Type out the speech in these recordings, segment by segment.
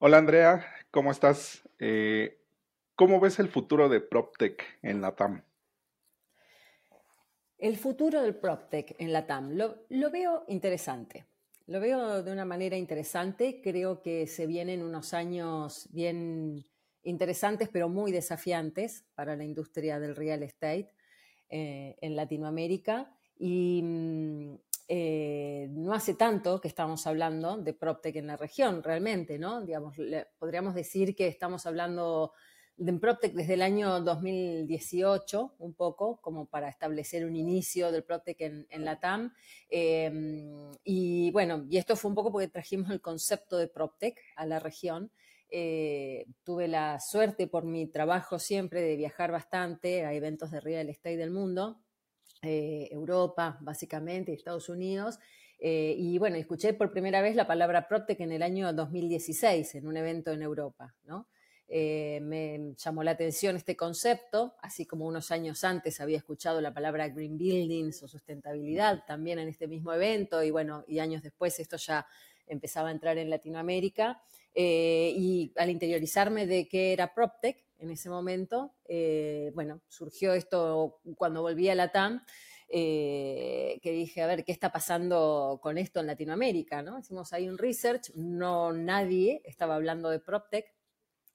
Hola Andrea, ¿cómo estás? Eh, ¿Cómo ves el futuro de PropTech en la TAM? El futuro del PropTech en la TAM lo, veo interesante. Lo veo de una manera interesante. Creo que se vienen unos años bien interesantes, pero muy desafiantes para la industria del real estate eh, en Latinoamérica. Y mm, eh, no hace tanto que estamos hablando de PropTech en la región, realmente, ¿no? Podríamos decir que estamos hablando de PropTech desde el año 2018, un poco, como para establecer un inicio del PropTech en, la TAM. Em, y bueno, y esto fue un poco porque trajimos el concepto de PropTech a la región. Eh, tuve la suerte por mi trabajo siempre de viajar bastante a eventos de real estate del mundo eh, Europa, básicamente, Estados Unidos. Eh, y bueno, escuché por primera vez la palabra PropTech en el año 2016, en un evento en Europa, eh, me llamó la atención este concepto, así como unos años antes había escuchado la palabra green buildings o sustentabilidad también en este mismo evento y bueno, y años después esto ya empezaba a entrar en Latinoamérica. Y al interiorizarme de qué era PropTech, en ese momento. Eh, bueno, surgió esto cuando volví a la TAM, eh, que dije, a ver, ¿qué está pasando con esto en Latinoamérica? ¿no? Hicimos ahí un research, no nadie estaba hablando de PropTech,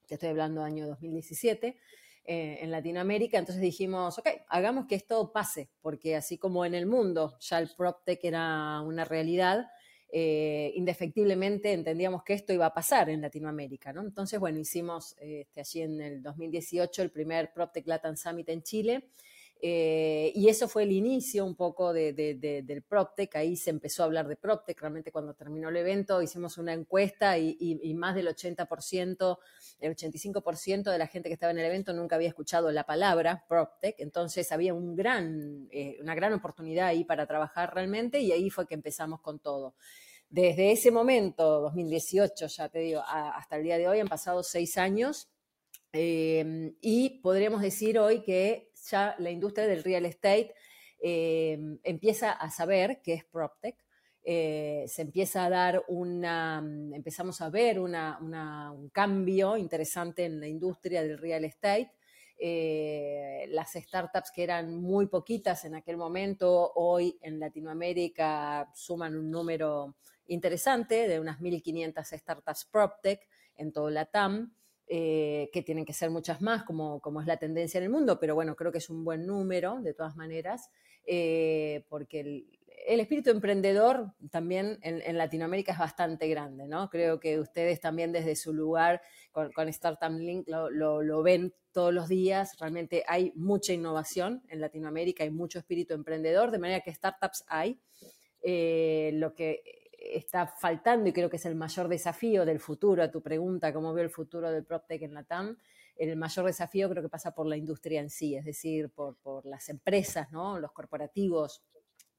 ya estoy hablando año 2017, eh, en Latinoamérica, entonces dijimos, ok, hagamos que esto pase, porque así como en el mundo ya el PropTech era una realidad, eh, indefectiblemente entendíamos que esto iba a pasar en Latinoamérica. ¿no? Entonces, bueno, hicimos este, allí en el 2018 el primer PropTech Latin Summit en Chile. Eh, y eso fue el inicio un poco de, del PropTech, ahí se empezó a hablar de PropTech, realmente cuando terminó el evento. Hicimos una encuesta y, más del 80%, el 85% de la gente que estaba en el evento nunca había escuchado la palabra PropTech, entonces había un gran, eh, una gran oportunidad ahí para trabajar realmente y ahí fue que empezamos con todo. Desde ese momento, 2018, ya te digo, hasta el día de hoy han pasado seis años eh, y podríamos decir hoy que ya la industria del real estate eh, empieza a saber qué es PropTech. Eh, se empieza a dar una, empezamos a ver un cambio interesante en la industria del real estate. las startups que eran muy poquitas en aquel momento, hoy en Latinoamérica suman un número interesante de unas 1.500 startups PropTech en todo la TAM, eh, que tienen que ser muchas más, como, como, es la tendencia en el mundo, pero bueno, creo que es un buen número de todas maneras, eh, porque el, espíritu emprendedor también en, Latinoamérica es bastante grande, ¿no? Creo que ustedes también desde su lugar con, Startup Link lo, lo, ven todos los días, realmente hay mucha innovación en Latinoamérica, hay mucho espíritu emprendedor, de manera que startups hay. Eh, lo que está faltando y creo que es el mayor desafío del futuro, a tu pregunta, cómo veo el futuro del PropTech en la TAM, el mayor desafío creo que pasa por la industria en sí, es decir, por, las empresas, ¿no? los corporativos,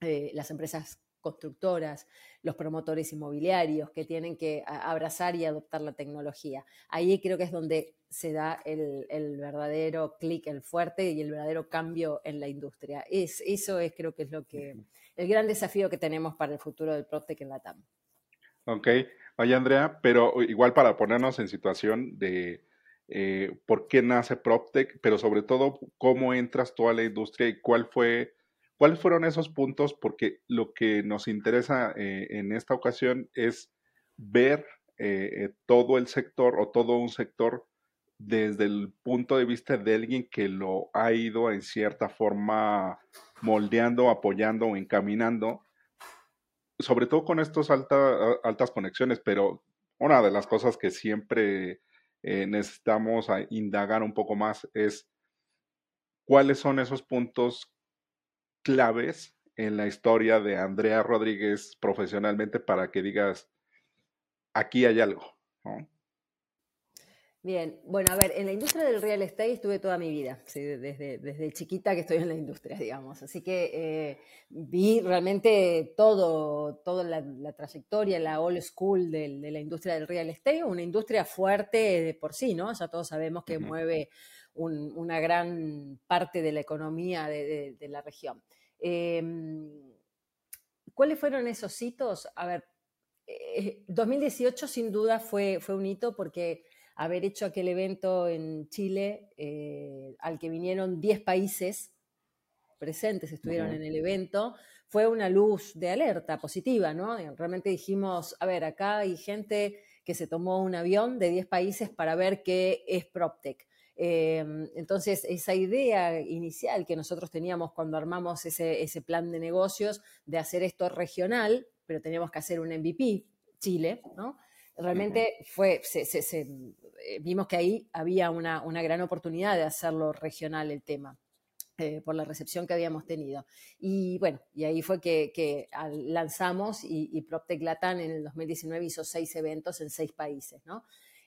eh, las empresas constructoras, los promotores inmobiliarios que tienen que abrazar y adoptar la tecnología. Ahí creo que es donde se da el, verdadero clic, el fuerte y el verdadero cambio en la industria. Es, eso es, creo que es lo que, el gran desafío que tenemos para el futuro del PropTech en la TAM. Ok, oye Andrea, pero igual para ponernos en situación de eh, por qué nace PropTech, pero sobre todo cómo entras tú a la industria y cuál fue ¿Cuáles fueron esos puntos? Porque lo que nos interesa eh, en esta ocasión es ver eh, eh, todo el sector o todo un sector desde el punto de vista de alguien que lo ha ido en cierta forma moldeando, apoyando o encaminando, sobre todo con estas altas conexiones, pero una de las cosas que siempre necesitamos indagar un poco más es cuáles son esos puntos claves en la historia de Andrea Rodríguez profesionalmente para que digas, aquí hay algo? Bien, bueno, a ver, en la industria del real estate estuve toda mi vida, desde, desde chiquita que estoy en la industria, digamos. Así que eh, vi realmente todo, toda la, trayectoria, la old school de, la industria del real estate, una industria fuerte de por sí, ¿no? Ya todos sabemos que mueve una gran parte de la economía de, la región. Em, ¿Cuáles fueron esos hitos? A ver, 2018 sin duda fue, fue un hito porque haber hecho aquel evento en Chile al que vinieron 10 países presentes, estuvieron en el evento, fue una luz de alerta positiva, ¿no? Realmente dijimos, a ver, acá hay gente que se tomó un avión de 10 países para ver qué es PropTech. Em, entonces, esa idea inicial que nosotros teníamos cuando armamos ese, plan de negocios de hacer esto regional, pero teníamos que hacer un MVP, Chile, ¿no? Realmente fue, eh, vimos que ahí había una, una gran oportunidad de hacerlo regional el tema. Eh, por la recepción que habíamos tenido. Y bueno, y ahí fue que, lanzamos y, y PropTech Latam en el 2019 hizo seis eventos en seis países, ¿no?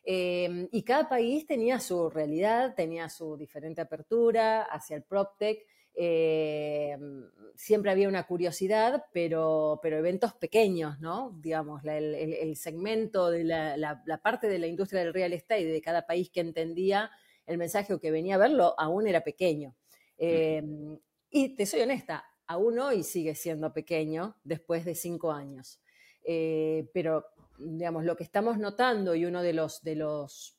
Em, y cada país tenía su realidad, tenía su diferente apertura hacia el PropTech. Em, siempre había una curiosidad, pero, pero eventos pequeños, ¿no? Digamos, el, segmento de la, la, parte de la industria del real estate de cada país que entendía el mensaje o que venía a verlo aún era pequeño. Em, y te soy honesta, aún hoy sigue siendo pequeño después de cinco años. Eh, pero, digamos, lo que estamos notando y uno de los, de los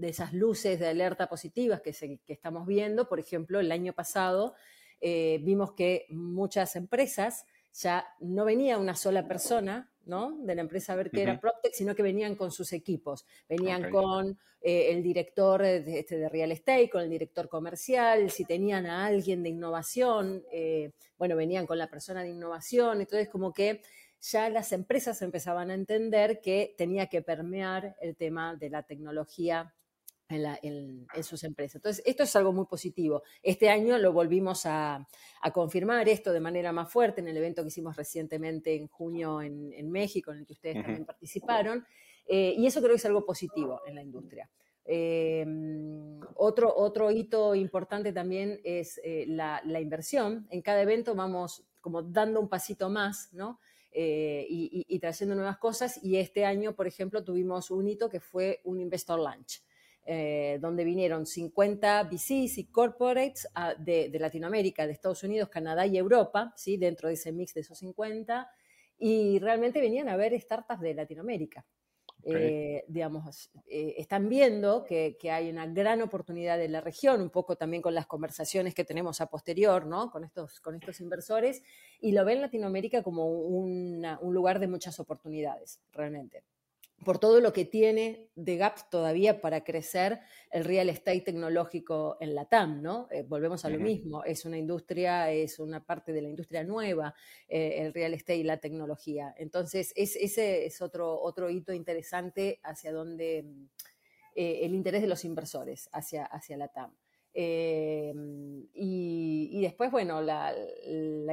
de esas luces de alerta positivas que, que estamos viendo, por ejemplo, el año pasado eh, vimos que muchas empresas ya no venía una sola persona ¿no? de la empresa a ver qué era PropTech, sino que venían con sus equipos. Venían con eh, el director de, este, de, real estate, con el director comercial, si tenían a alguien de innovación, eh, bueno, venían con la persona de innovación. Entonces, como que ya las empresas empezaban a entender que tenía que permear el tema de la tecnología en, sus empresas. Entonces, esto es algo muy positivo. Este año lo volvimos a, confirmar esto de manera más fuerte en el evento que hicimos recientemente en junio en, México, en el que ustedes también participaron, eh, y eso creo que es algo positivo en la industria. Em, otro, otro hito importante también es eh, la, inversión. En cada evento vamos como dando un pasito más, ¿no? Eh, y, y, trayendo nuevas cosas. Y este año, por ejemplo, tuvimos un hito que fue un Investor Lunch. Eh, donde vinieron 50 VCs y corporates ah, de, Latinoamérica, de Estados Unidos, Canadá y Europa, ¿sí? dentro de ese mix de esos 50, y realmente venían a ver startups de Latinoamérica. Eh, digamos, eh, están viendo que, hay una gran oportunidad en la región, un poco también con las conversaciones que tenemos a posterior, ¿no? Con estos, con estos inversores, y lo ven Latinoamérica como un lugar de muchas oportunidades, realmente por todo lo que tiene de gap todavía para crecer el real estate tecnológico en la TAM, ¿no? Eh, volvemos a lo mismo, es una industria, es una parte de la industria nueva, eh, el real estate y la tecnología. Entonces, ese es otro, otro hito interesante hacia donde eh, el interés de los inversores hacia, hacia la TAM. Em, y, después, bueno, la,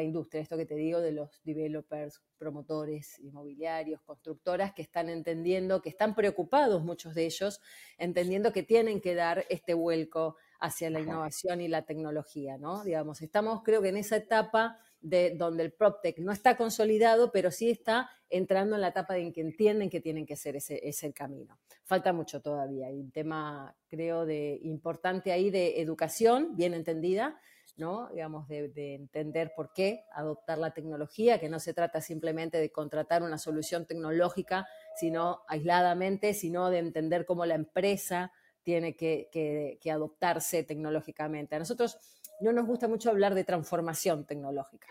industria, esto que te digo de los developers, promotores inmobiliarios, constructoras que están entendiendo, que están preocupados muchos de ellos, entendiendo que tienen que dar este vuelco hacia la innovación y la tecnología, ¿no? Digamos, estamos creo que en esa etapa de donde el PropTech no está consolidado, pero sí está entrando en la etapa en que entienden que tienen que ser ese, ese camino. Falta mucho todavía. Hay un tema, creo, de importante ahí de educación, bien entendida, ¿no? Digamos, de, de, entender por qué adoptar la tecnología, que no se trata simplemente de contratar una solución tecnológica, sino aisladamente, sino de entender cómo la empresa tiene que, que, que adoptarse tecnológicamente. A nosotros no nos gusta mucho hablar de transformación tecnológica,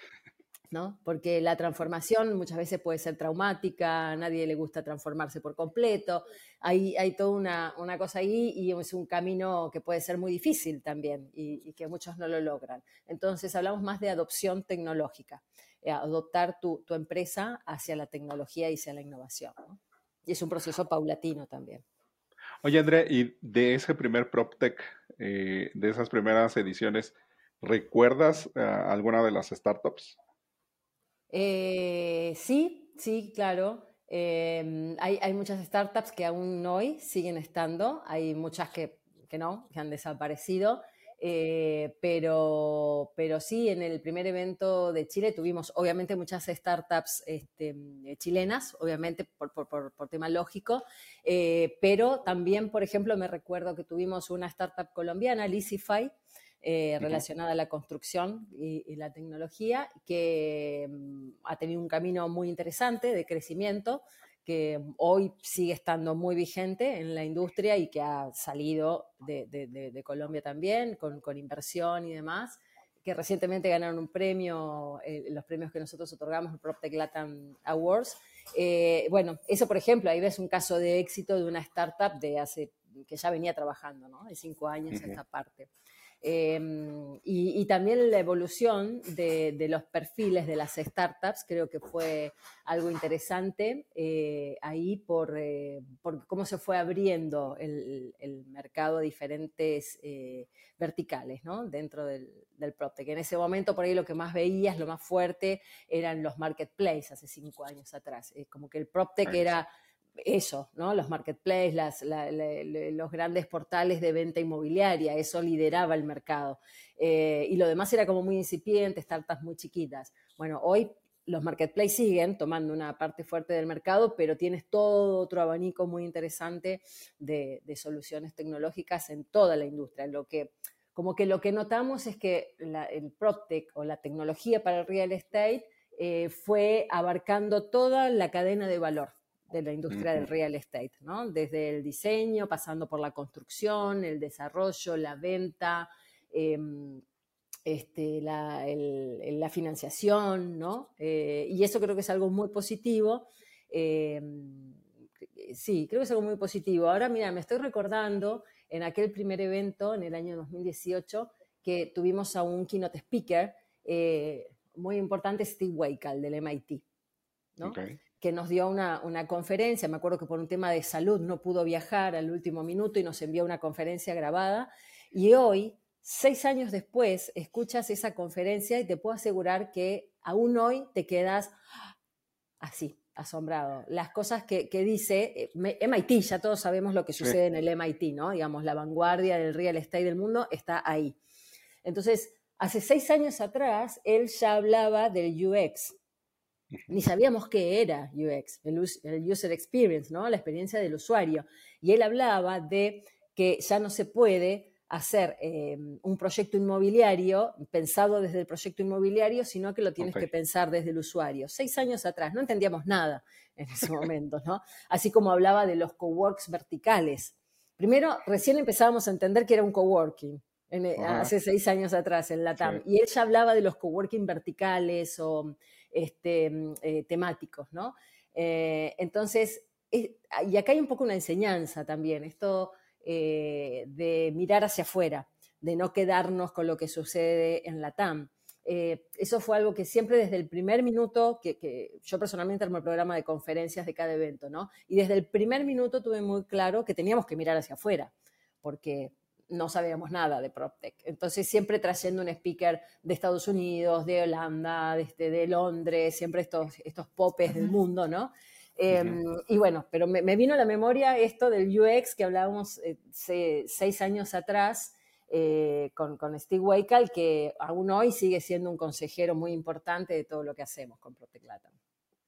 ¿no? Porque la transformación muchas veces puede ser traumática, a nadie le gusta transformarse por completo, hay, toda una, cosa ahí y es un camino que puede ser muy difícil también y, que muchos no lo logran. Entonces hablamos más de adopción tecnológica, eh, adoptar tu, empresa hacia la tecnología y hacia la innovación. Y es un proceso paulatino también. Oye, Andrea, y de ese primer PropTech, eh, de esas primeras ediciones, ¿Recuerdas eh, alguna de las startups? Eh, sí, sí, claro. Em, hay, muchas startups que aún hoy siguen estando, hay muchas que, no, que han desaparecido, eh, pero, pero sí, en el primer evento de Chile tuvimos obviamente muchas startups este, chilenas, obviamente por, por, tema lógico, pero también, por ejemplo, me recuerdo que tuvimos una startup colombiana, Leasify, eh, relacionada a la construcción y, la tecnología, que mm, ha tenido un camino muy interesante de crecimiento, que hoy sigue estando muy vigente en la industria y que ha salido de, Colombia también, con, inversión y demás, que recientemente ganaron un premio, eh, los premios que nosotros otorgamos, el PropTech Latam Awards. Eh, bueno, eso por ejemplo, ahí ves un caso de éxito de una startup de hace, que ya venía trabajando, ¿no? De cinco años esta parte. Em, y, también la evolución de, los perfiles de las startups, creo que fue algo interesante eh, ahí por, eh, por, cómo se fue abriendo el, mercado a diferentes eh, verticales ¿no? dentro del, del PropTech. En ese momento, por ahí lo que más veías, lo más fuerte, eran los marketplaces hace cinco años atrás. como que el PropTech era eso, ¿no? Los marketplaces, los grandes portales de venta inmobiliaria, eso lideraba el mercado. Eh, y lo demás era como muy incipiente, startups muy chiquitas. Bueno, hoy los marketplaces siguen tomando una parte fuerte del mercado, pero tienes todo otro abanico muy interesante de, soluciones tecnológicas en toda la industria. Lo que, como que lo que notamos es que el PropTech o la tecnología para el real estate eh, fue abarcando toda la cadena de valor de la industria del real estate, ¿no? Desde el diseño, pasando por la construcción, el desarrollo, la venta, em, este, la, financiación, ¿no? Eh, y eso creo que es algo muy positivo. Em, sí, creo que es algo muy positivo. Ahora, mira, me estoy recordando en aquel primer evento, en el año 2018, que tuvimos a un keynote speaker eh, muy importante, Steve Wakel, del MIT. ¿no? Que nos dio una, conferencia, me acuerdo que por un tema de salud no pudo viajar al último minuto y nos envió una conferencia grabada. Y hoy, seis años después, escuchas esa conferencia y te puedo asegurar que aún hoy te quedas así, asombrado. Las cosas que, dice eh, MIT, ya todos sabemos lo que sucede en el MIT, ¿no? Digamos, la vanguardia del real estate del mundo está ahí. Entonces, hace seis años atrás, él ya hablaba del UX, ni sabíamos qué era UX, el, User Experience, ¿no? la experiencia del usuario. Y él hablaba de que ya no se puede hacer em, un proyecto inmobiliario pensado desde el proyecto inmobiliario, sino que lo tienes que pensar desde el usuario. Seis años atrás no entendíamos nada en ese momento, ¿no? Así como hablaba de los coworks verticales. Primero, recién empezábamos a entender que era un coworking. Eh, hace seis años atrás en la TAM. Y él ya hablaba de los coworking verticales o este, mm, eh, temáticos, ¿no? Eh, entonces, y acá hay un poco una enseñanza también, esto de mirar hacia afuera, de no quedarnos con lo que sucede en la TAM. eso fue algo que siempre desde el primer minuto, que, yo personalmente armo el programa de conferencias de cada evento, ¿no? Y desde el primer minuto tuve muy claro que teníamos que mirar hacia afuera, porque no sabíamos nada de PropTech. Entonces, siempre trayendo un speaker de Estados Unidos, de Holanda, de, este, de Londres, siempre estos, estos popes del mundo, ¿no? Em, y bueno, pero me, vino a la memoria esto del UX que hablábamos eh, seis años atrás eh, con, con, Steve Wakel, que aún hoy sigue siendo un consejero muy importante de todo lo que hacemos con PropTech Latam.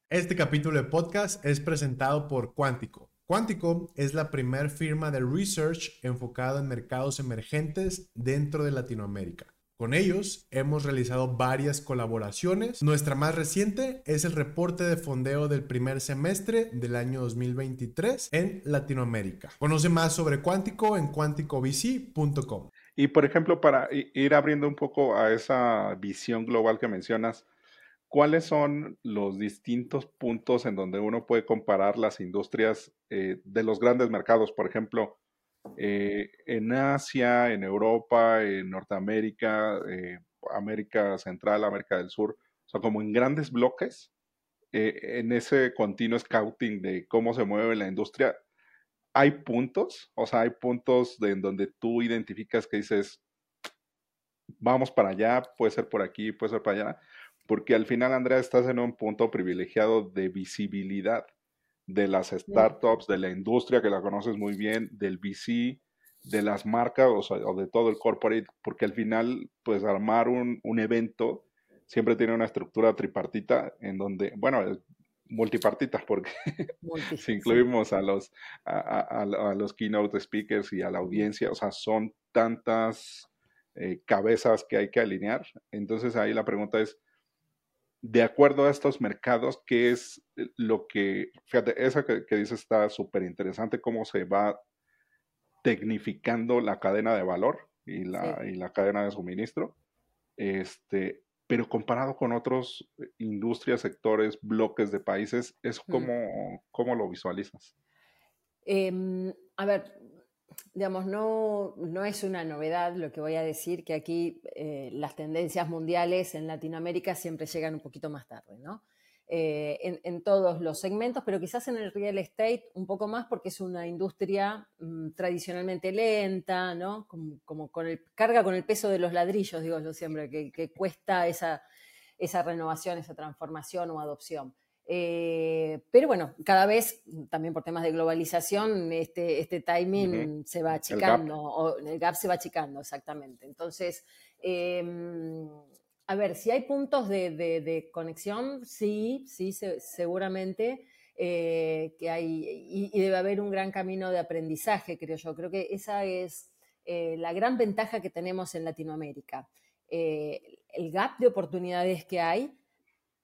Este capítulo de podcast es presentado por Quántico Quantico es la primera firma de research enfocada en mercados emergentes dentro de Latinoamérica. Con ellos hemos realizado varias colaboraciones. Nuestra más reciente es el reporte de fondeo del primer semestre del año 2023 en Latinoamérica. Conoce más sobre Quantico en quanticovc.com. Y por ejemplo, para ir abriendo un poco a esa visión global que mencionas, ¿cuáles son los distintos puntos en donde uno puede comparar las industrias eh, de los grandes mercados? Por ejemplo, eh, en Asia, en Europa, en Norteamérica, eh, América Central, América del Sur, o sea, como en grandes bloques, en ese continuo scouting de cómo se mueve la industria, hay puntos, o sea, hay puntos en donde tú identificas que dices, vamos para allá, puede ser por aquí, puede ser para allá, porque al final, Andrea, estás en un punto privilegiado de visibilidad de las startups, de la industria que la conoces muy bien, del VC, de las marcas o, de todo el corporate, porque al final, pues armar un, evento siempre tiene una estructura tripartita en donde, bueno, multipartitas, porque si incluimos a los, a, los keynote speakers y a la audiencia, o sea, son tantas eh, cabezas que hay que alinear. Entonces ahí la pregunta es, de acuerdo a estos mercados, ¿qué es lo que, fíjate, eso que, que dice está súper interesante, cómo se va tecnificando la cadena de valor y la, y la cadena de suministro, este, pero comparado con otros industrias, sectores, bloques de países, ¿es mm. como, cómo lo visualizas? Em, a ver, digamos, no, no es una novedad lo que voy a decir, que aquí eh, las tendencias mundiales en Latinoamérica siempre llegan un poquito más tarde, ¿no? Eh, en, todos los segmentos, pero quizás en el real estate un poco más porque es una industria mm, tradicionalmente lenta, ¿no? Como, con el, carga con el peso de los ladrillos, digo yo siempre, que, cuesta esa, esa renovación, esa transformación o adopción. Eh, pero bueno, cada vez, también por temas de globalización, este, este timing se va achicando, el o el gap se va achicando, exactamente. Entonces, em, a ver, si hay puntos de, conexión, sí, sí, seguramente eh, que hay, y, debe haber un gran camino de aprendizaje, creo yo. Creo que esa es eh, la gran ventaja que tenemos en Latinoamérica. el gap de oportunidades que hay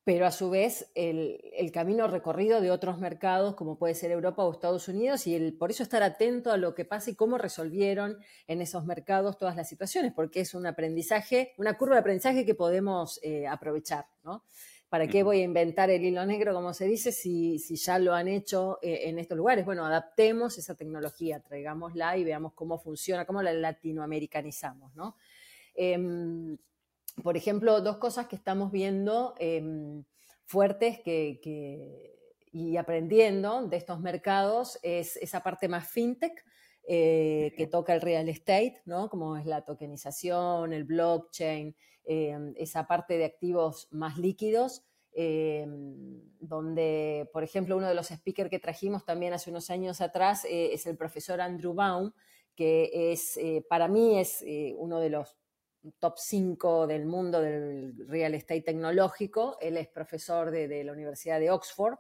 pero a su vez el, camino recorrido de otros mercados, como puede ser Europa o Estados Unidos, y el, por eso estar atento a lo que pasa y cómo resolvieron en esos mercados todas las situaciones, porque es un aprendizaje, una curva de aprendizaje que podemos eh, aprovechar, ¿no? ¿Para qué voy a inventar el hilo negro, como se dice, si, si ya lo han hecho eh, en estos lugares? Bueno, adaptemos esa tecnología, traigámosla y veamos cómo funciona, cómo la latinoamericanizamos, ¿no? Em, por ejemplo, dos cosas que estamos viendo em, fuertes y aprendiendo de estos mercados es esa parte más fintech, eh, que toca el real estate, ¿no? como es la tokenización, el blockchain, em, esa parte de activos más líquidos, em, donde, por ejemplo, uno de los speakers que trajimos también hace unos años atrás eh, es el profesor Andrew Baum, que es, eh, para mí es uno de los top 5 del mundo del real estate tecnológico. Él es profesor de, la Universidad de Oxford,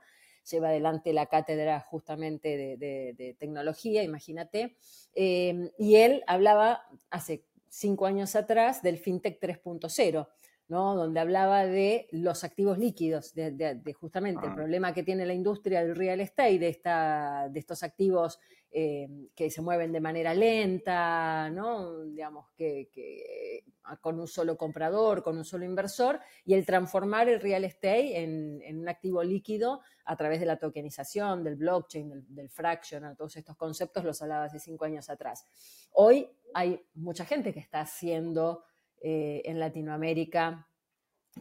lleva adelante la cátedra justamente de, tecnología, imagínate. Eh, y él hablaba hace cinco años atrás del FinTech 3.0 donde hablaba de los activos líquidos, de, justamente el ah. problema que tiene la industria del real estate, de, esta, de estos activos eh, que se mueven de manera lenta, ¿no? digamos, que, con un solo comprador, con un solo inversor, y el transformar el real estate en, un activo líquido a través de la tokenización, del blockchain, del, del fraction, todos estos conceptos los hablaba hace cinco años atrás. Hoy hay mucha gente que está haciendo eh, en Latinoamérica,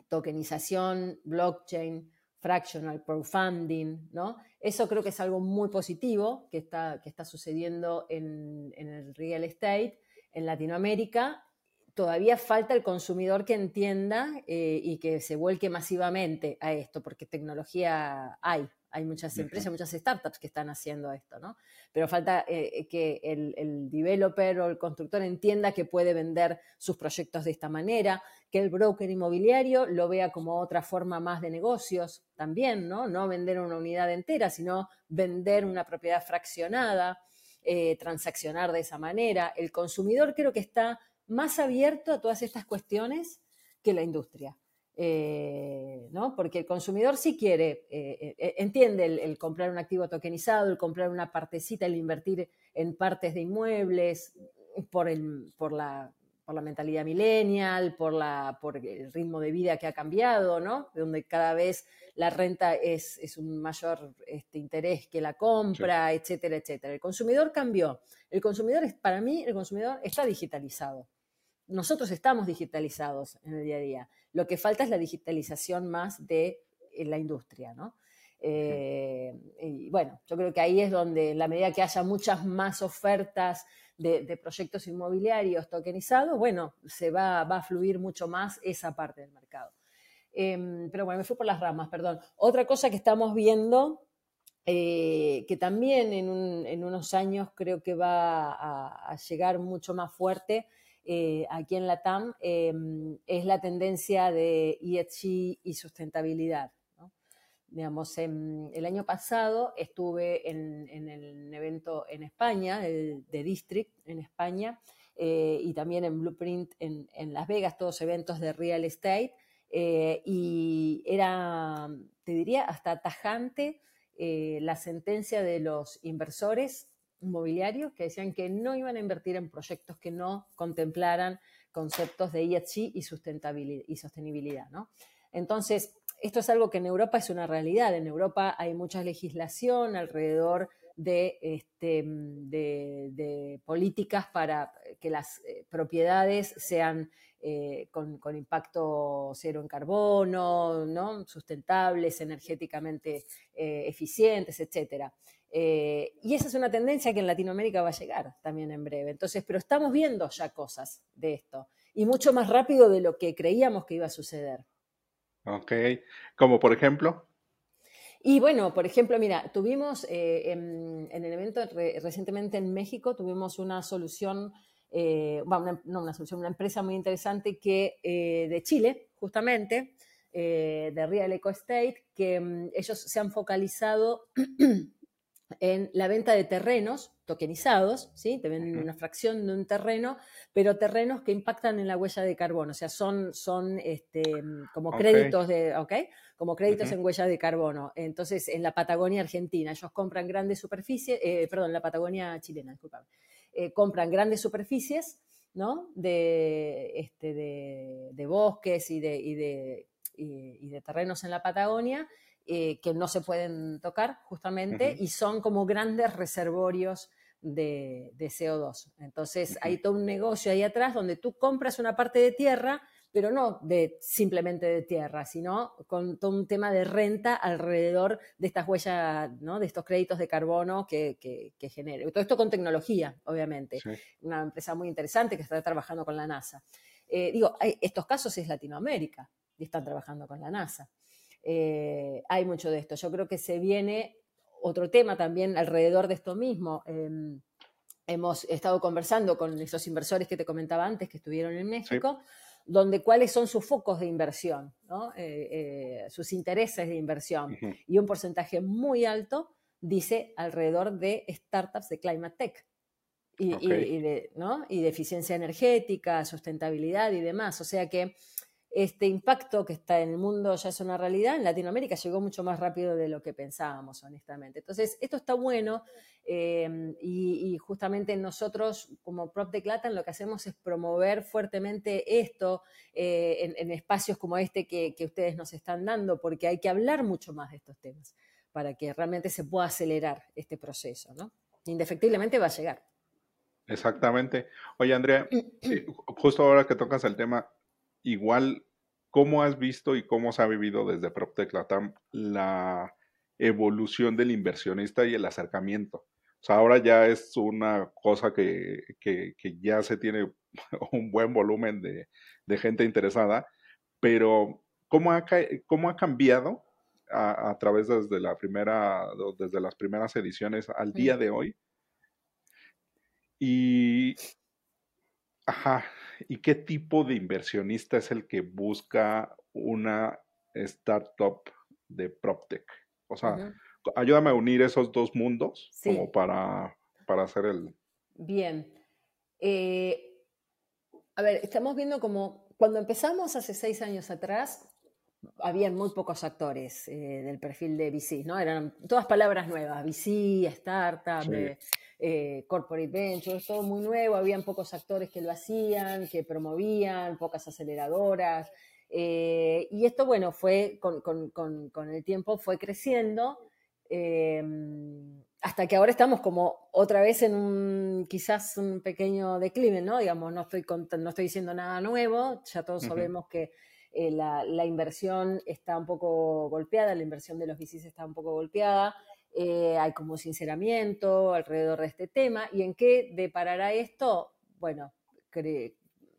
tokenización, blockchain, fractional crowdfunding, ¿no? Eso creo que es algo muy positivo que está, que está sucediendo en, el real estate en Latinoamérica. Todavía falta el consumidor que entienda eh, y que se vuelque masivamente a esto, porque tecnología hay, hay muchas empresas, muchas startups que están haciendo esto, ¿no? Pero falta eh, que el, developer o el constructor entienda que puede vender sus proyectos de esta manera, que el broker inmobiliario lo vea como otra forma más de negocios también, ¿no? No vender una unidad entera, sino vender una propiedad fraccionada, eh, transaccionar de esa manera. El consumidor creo que está más abierto a todas estas cuestiones que la industria. Eh, ¿no? Porque el consumidor sí quiere, eh, eh, entiende el, comprar un activo tokenizado, el comprar una partecita, el invertir en partes de inmuebles, por, el, por, la, por la mentalidad millennial, por, la, por el ritmo de vida que ha cambiado, ¿no? Donde cada vez la renta es, es un mayor este, interés que la compra, etcétera, etcétera. El consumidor cambió. El consumidor, para mí, el consumidor está digitalizado nosotros estamos digitalizados en el día a día. Lo que falta es la digitalización más de eh, la industria, ¿no? Eh, y bueno, yo creo que ahí es donde, en la medida que haya muchas más ofertas de, proyectos inmobiliarios tokenizados, bueno, se va, a fluir mucho más esa parte del mercado. Em, pero bueno, me fui por las ramas, perdón. Otra cosa que estamos viendo, eh, que también en, unos años creo que va a llegar mucho más fuerte, eh, aquí en la TAM em, es la tendencia de ESG y sustentabilidad. Digamos, el año pasado estuve en, el evento en España, el de District en España, eh, y también en Blueprint en, Las Vegas, todos eventos de real estate. y era, te diría, hasta tajante la sentencia de los inversores inmobiliarios que decían que no iban a invertir en proyectos que no contemplaran conceptos de ESG y, y sostenibilidad. ¿no? Entonces, esto es algo que en Europa es una realidad. En Europa hay mucha legislación alrededor de, este, políticas para que las eh, propiedades sean eh, con, impacto cero en carbono, ¿no? sustentables, energéticamente eh, eficientes, etc. y esa es una tendencia que en Latinoamérica va a llegar también en breve. Entonces, pero estamos viendo ya cosas de esto y mucho más rápido de lo que creíamos que iba a suceder. Ok, como por ejemplo. Y bueno, por ejemplo, mira, tuvimos eh, en, el evento recientemente en México, tuvimos una solución, eh, bueno, no una solución, una empresa muy interesante que eh, de Chile, justamente, de Real Eco Estate, que mm, ellos se han focalizado en la venta de terrenos tokenizados, ¿sí? Te venden una fracción de un terreno, pero terrenos que impactan en la huella de carbono, o sea, son, son este, como créditos de, ¿ok? Como créditos en huella de carbono. Entonces, en la Patagonia Argentina, ellos compran grandes superficies, eh, perdón, en la Patagonia chilena, disculpame, eh, compran grandes superficies, ¿no? De, este, de, bosques y de, y de, y de terrenos en la Patagonia eh, que no se pueden tocar justamente y son como grandes reservorios de, CO2. Entonces hay todo un negocio ahí atrás donde tú compras una parte de tierra, pero no de simplemente de tierra, sino con todo un tema de renta alrededor de estas huellas, ¿no? de estos créditos de carbono que, que, genere. Todo esto con tecnología, obviamente. Una empresa muy interesante que está trabajando con la NASA. Eh, digo, estos casos es Latinoamérica y están trabajando con la NASA. Eh, hay mucho de esto. Yo creo que se viene otro tema también alrededor de esto mismo. Em, hemos estado conversando con esos inversores que te comentaba antes que estuvieron en México, donde cuáles son sus focos de inversión, eh, eh, sus intereses de inversión. Y un porcentaje muy alto dice alrededor de startups de climate tech. Y, de, y de eficiencia energética, sustentabilidad y demás. O sea que este impacto que está en el mundo ya es una realidad, en Latinoamérica llegó mucho más rápido de lo que pensábamos, honestamente. Entonces, esto está bueno em, y, justamente nosotros como PropTech Latam lo que hacemos es promover fuertemente esto eh, en, espacios como este que, ustedes nos están dando, porque hay que hablar mucho más de estos temas para que realmente se pueda acelerar este proceso, ¿no? Indefectiblemente va a llegar. Exactamente. Oye, Andrea, justo ahora que tocas el tema, igual, ¿cómo has visto y cómo se ha vivido desde PropTech Latam la evolución del inversionista y el acercamiento? O sea, ahora ya es una cosa que, ya se tiene un buen volumen de, gente interesada, pero ¿cómo ha, cómo ha cambiado a, través desde la primera, desde las primeras ediciones al día de hoy? Y, ajá, ¿Y qué tipo de inversionista es el que busca una startup de PropTech? O sea, ayúdame a unir esos dos mundos como para, para hacer el... Bien. Eh, a ver, estamos viendo como cuando empezamos hace seis años atrás, habían muy pocos actores eh, del perfil de VC, ¿no? Eran todas palabras nuevas, VC, startup, eh, eh, corporate ventures, todo muy nuevo, habían pocos actores que lo hacían, que promovían, pocas aceleradoras. y esto, bueno, fue con, con, el tiempo fue creciendo hasta que ahora estamos como otra vez en un quizás un pequeño declive, ¿no? Digamos, no estoy, no estoy diciendo nada nuevo, ya todos sabemos que eh, la, inversión está un poco golpeada, la inversión de los VCs está un poco golpeada, eh, hay como sinceramiento alrededor de este tema. ¿Y en qué deparará esto? Bueno,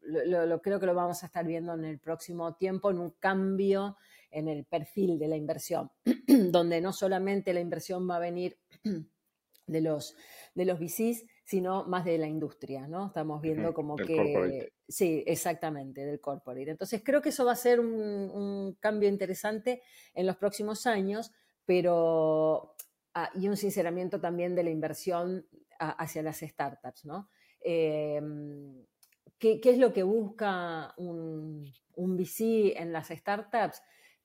lo, creo que lo vamos a estar viendo en el próximo tiempo, en un cambio en el perfil de la inversión, donde no solamente la inversión va a venir de los, de los VCs, sino más de la industria, ¿no? Estamos viendo como que... Sí, exactamente, del corporate. Entonces creo que eso va a ser un, cambio interesante en los próximos años, pero... Ah, y un sinceramiento también de la inversión hacia las startups, ¿no? Em, ¿qué, es lo que busca un, un VC en las startups?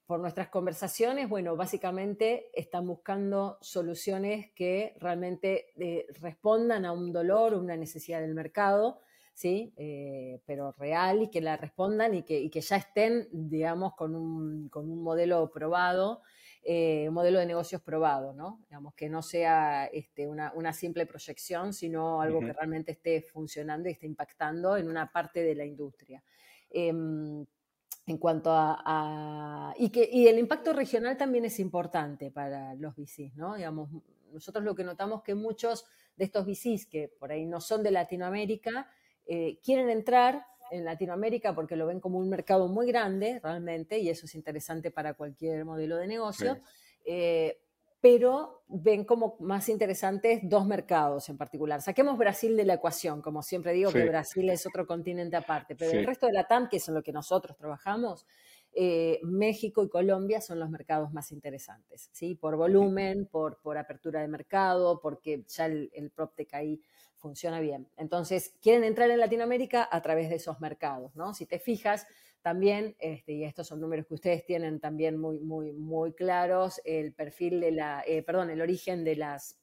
Por nuestras conversaciones, bueno, básicamente están buscando soluciones que realmente eh, respondan a un dolor o una necesidad del mercado, ¿sí? Eh, pero real y que la respondan y que, ya estén, digamos, con un, modelo probado, eh, un modelo de negocios probado, ¿no? Digamos, que no sea este, una, simple proyección, sino algo que realmente esté funcionando y esté impactando en una parte de la industria. En cuanto a, y que y el impacto regional también es importante para los VCs, ¿no? Digamos, nosotros lo que notamos que muchos de estos VCs que por ahí no son de Latinoamérica eh, quieren entrar en Latinoamérica porque lo ven como un mercado muy grande realmente y eso es interesante para cualquier modelo de negocio. Eh, pero ven como más interesantes dos mercados en particular. Saquemos Brasil de la ecuación, como siempre digo que Brasil es otro continente aparte, pero el resto de la TAM, que es en lo que nosotros trabajamos, eh, México y Colombia son los mercados más interesantes, ¿sí? Por volumen, por, por apertura de mercado, porque ya el, el PropTech ahí funciona bien. Entonces, quieren entrar en Latinoamérica a través de esos mercados, ¿no? Si te fijas, también, este, y estos son números que ustedes tienen también muy, muy, muy claros, el perfil de la, eh, perdón, el origen de las,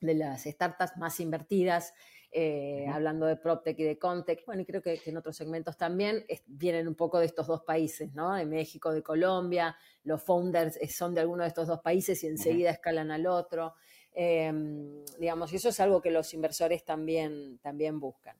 de las startups más invertidas, eh, hablando de PropTech y de Contech, bueno, y creo que, en otros segmentos también vienen un poco de estos dos países, ¿no? De México, de Colombia, los founders eh, son de alguno de estos dos países y enseguida escalan al otro. Em, digamos, y eso es algo que los inversores también, también buscan.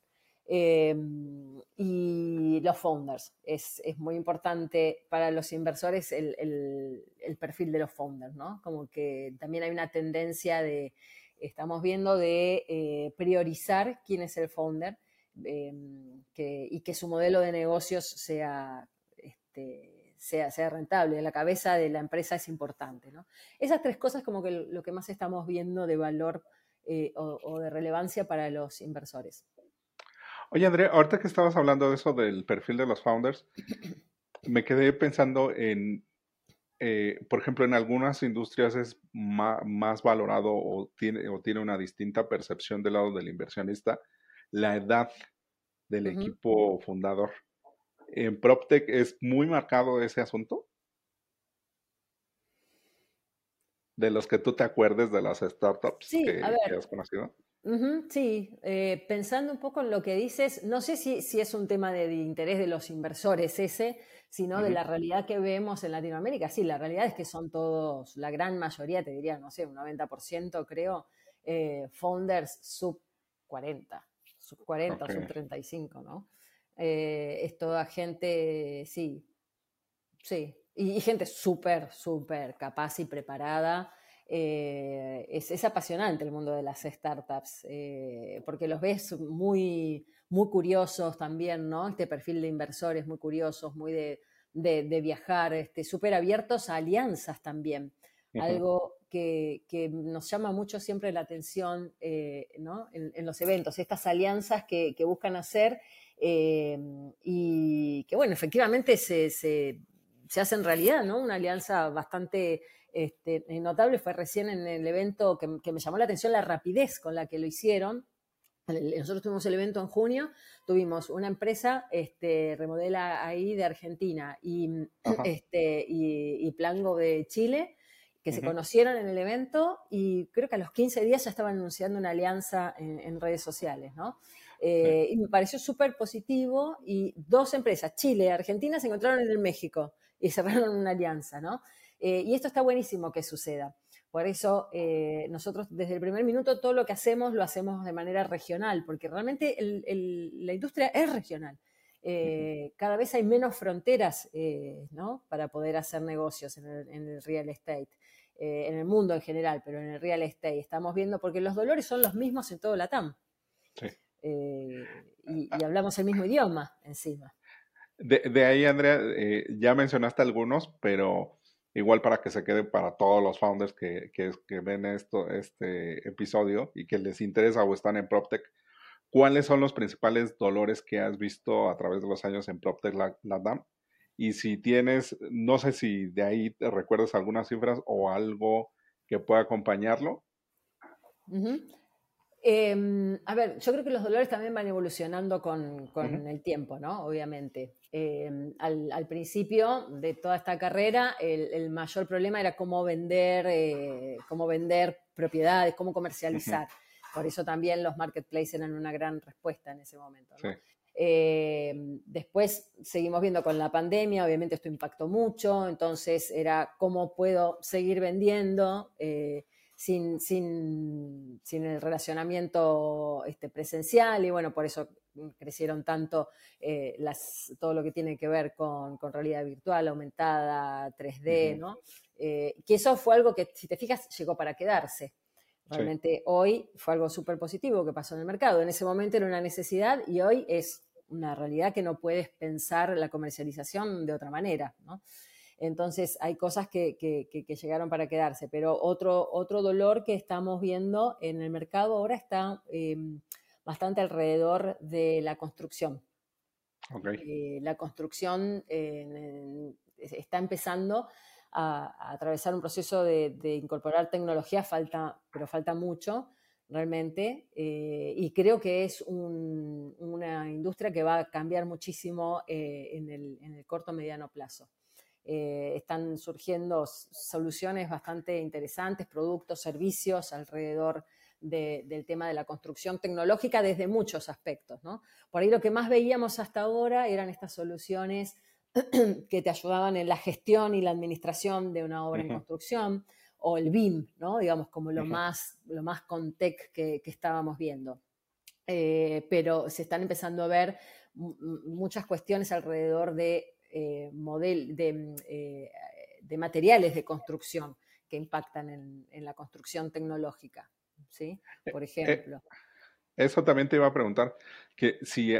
Em, y los founders. Es, muy importante para los inversores el, perfil de los founders, ¿no? Como que también hay una tendencia de, estamos viendo, de eh, priorizar quién es el founder em, y que su modelo de negocios sea, este, sea, sea rentable. La cabeza de la empresa es importante. Esas tres cosas como que lo que más estamos viendo de valor eh, o de relevancia para los inversores. Oye, Andrea, ahorita que estabas hablando de eso del perfil de los founders, me quedé pensando en, eh, por ejemplo, en algunas industrias es más, valorado o tiene, o tiene una distinta percepción del lado del inversionista la edad del equipo fundador. ¿En PropTech es muy marcado ese asunto? De los que tú te acuerdes de las startups que has conocido sí, eh, pensando un poco en lo que dices, no sé si, si es un tema de, interés de los inversores ese, sino de la realidad que vemos en Latinoamérica. Sí, la realidad es que son todos, la gran mayoría, te diría, no sé, un 90% creo, eh, founders sub 40, sub 40, sub 35, ¿no? Eh, es toda gente, sí, sí, y gente súper, súper capaz y preparada. Eh, es, apasionante el mundo de las startups, eh, porque los ves muy, muy curiosos también, ¿no? Este perfil de inversores muy curiosos, muy de, viajar, este, súper abiertos a alianzas también. Algo que, nos llama mucho siempre la atención eh, en, los eventos, estas alianzas que, buscan hacer y que, bueno, efectivamente se, se, se hacen realidad, ¿no? Una alianza bastante este, notable fue recién en el evento que, me llamó la atención la rapidez con la que lo hicieron. Nosotros tuvimos el evento en junio, tuvimos una empresa este, remodela ahí de Argentina y, este, y, Plango de Chile, que se conocieron en el evento y creo que a los 15 días ya estaban anunciando una alianza en, redes sociales, ¿no? Eh, y me pareció súper positivo y dos empresas, Chile y Argentina, se encontraron en el México y cerraron una alianza, ¿no? Eh, y esto está buenísimo que suceda. Por eso eh, nosotros desde el primer minuto todo lo que hacemos lo hacemos de manera regional, porque realmente la industria es regional. Eh, cada vez hay menos fronteras ¿no? para poder hacer negocios en el, real estate, en el mundo en general, pero en el real estate estamos viendo, porque los dolores son los mismos en todo la TAM. y, y, hablamos el mismo idioma encima. De, de ahí, Andrea, ya mencionaste algunos, pero igual para que se quede para todos los founders que, ven esto, este episodio y que les interesa o están en PropTech, ¿cuáles son los principales dolores que has visto a través de los años en PropTech LATAM? Y si tienes, no sé si de ahí te recuerdas algunas cifras o algo que pueda acompañarlo. Em, a ver, yo creo que los dolores también van evolucionando con, el tiempo, ¿no? Obviamente. Em, al, principio de toda esta carrera, el, mayor problema era cómo vender, eh, cómo vender propiedades, cómo comercializar. Por eso también los marketplaces eran una gran respuesta en ese momento. Em, después seguimos viendo con la pandemia, obviamente esto impactó mucho, entonces era cómo puedo seguir vendiendo. Eh, sin, sin, sin el relacionamiento este, presencial y bueno, por eso crecieron tanto eh, las, todo lo que tiene que ver con, con realidad virtual, aumentada, 3D, ¿no? Eh, que eso fue algo que, si te fijas, llegó para quedarse. Realmente hoy fue algo súper positivo que pasó en el mercado. En ese momento era una necesidad y hoy es una realidad que no puedes pensar la comercialización de otra manera, ¿no? Entonces hay cosas que, llegaron para quedarse, pero otro, otro dolor que estamos viendo en el mercado ahora está em, bastante alrededor de la construcción. Eh, la construcción está empezando a, atravesar un proceso de, incorporar tecnología, falta, pero falta mucho realmente, eh, y creo que es una industria que va a cambiar muchísimo eh, en el, en el corto mediano plazo. Eh, están surgiendo soluciones bastante interesantes, productos, servicios alrededor del tema de la construcción tecnológica desde muchos aspectos. Por ahí lo que más veíamos hasta ahora eran estas soluciones que te ayudaban en la gestión y la administración de una obra en construcción, o el BIM, ¿no? digamos, como lo, más, lo más con tech que, estábamos viendo. Eh, pero se están empezando a ver muchas cuestiones alrededor de eh, mm, eh, de, materiales de construcción que impactan en, la construcción tecnológica, ¿sí? Eh, Por ejemplo. eso también te iba a preguntar, que si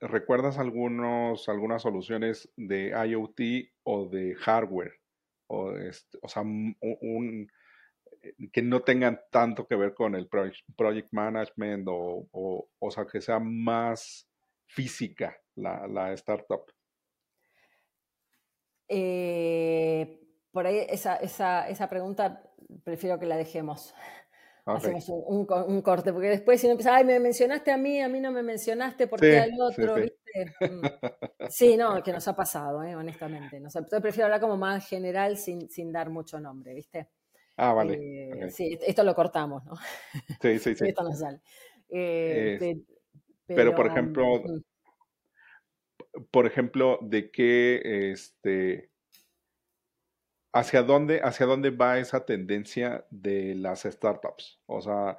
recuerdas algunos, algunas soluciones de IoT o de hardware, o, este, o sea, un, que no tengan tanto que ver con el project, management o, o, sea, que sea más física la, la startup. Eh, por ahí esa, esa, esa, pregunta prefiero que la dejemos. Hacemos un, un, corte, porque después si no empieza, ay, me mencionaste a mí, a mí no me mencionaste, porque al otro, sí, ¿viste? Mm. Sí, no, que nos ha pasado, ¿eh? honestamente. entonces prefiero hablar como más general sin, sin dar mucho nombre, ¿viste? Ah, vale. Eh, sí, esto lo cortamos, ¿no? Sí, sí, sí. esto no sale. pero, por ejemplo, mm por ejemplo, de qué, este, hacia dónde, hacia dónde va esa tendencia de las startups. O sea,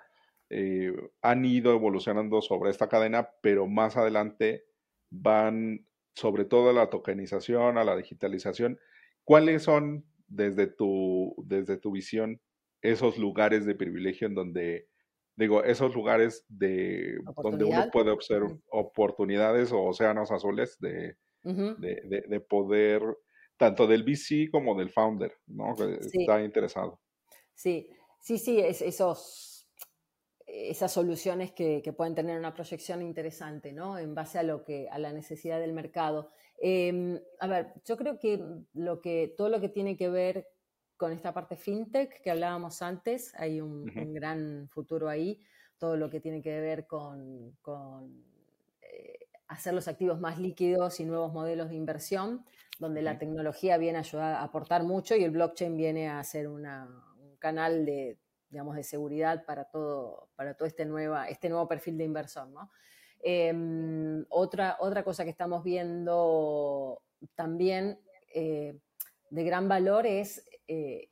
eh, han ido evolucionando sobre esta cadena, pero más adelante van sobre todo a la tokenización, a la digitalización. ¿Cuáles son, desde tu, desde tu visión, esos lugares de privilegio en donde digo, esos lugares de donde uno puede observar oportunidades o océanos azules de, de, poder, tanto del VC como del founder, ¿no? Que está interesado. Sí, sí, sí, es, esos, esas soluciones que, pueden tener una proyección interesante, ¿no? En base a lo que, a la necesidad del mercado. Em, a ver, yo creo que, lo que todo lo que tiene que ver con esta parte fintech que hablábamos antes, hay un, gran futuro ahí, todo lo que tiene que ver con, eh, hacer los activos más líquidos y nuevos modelos de inversión, donde la tecnología viene a ayudar a aportar mucho y el blockchain viene a ser un canal de, digamos, de seguridad para todo, para todo este, nueva, este nuevo perfil de inversor. Em, otra, otra cosa que estamos viendo también eh, de gran valor es eh,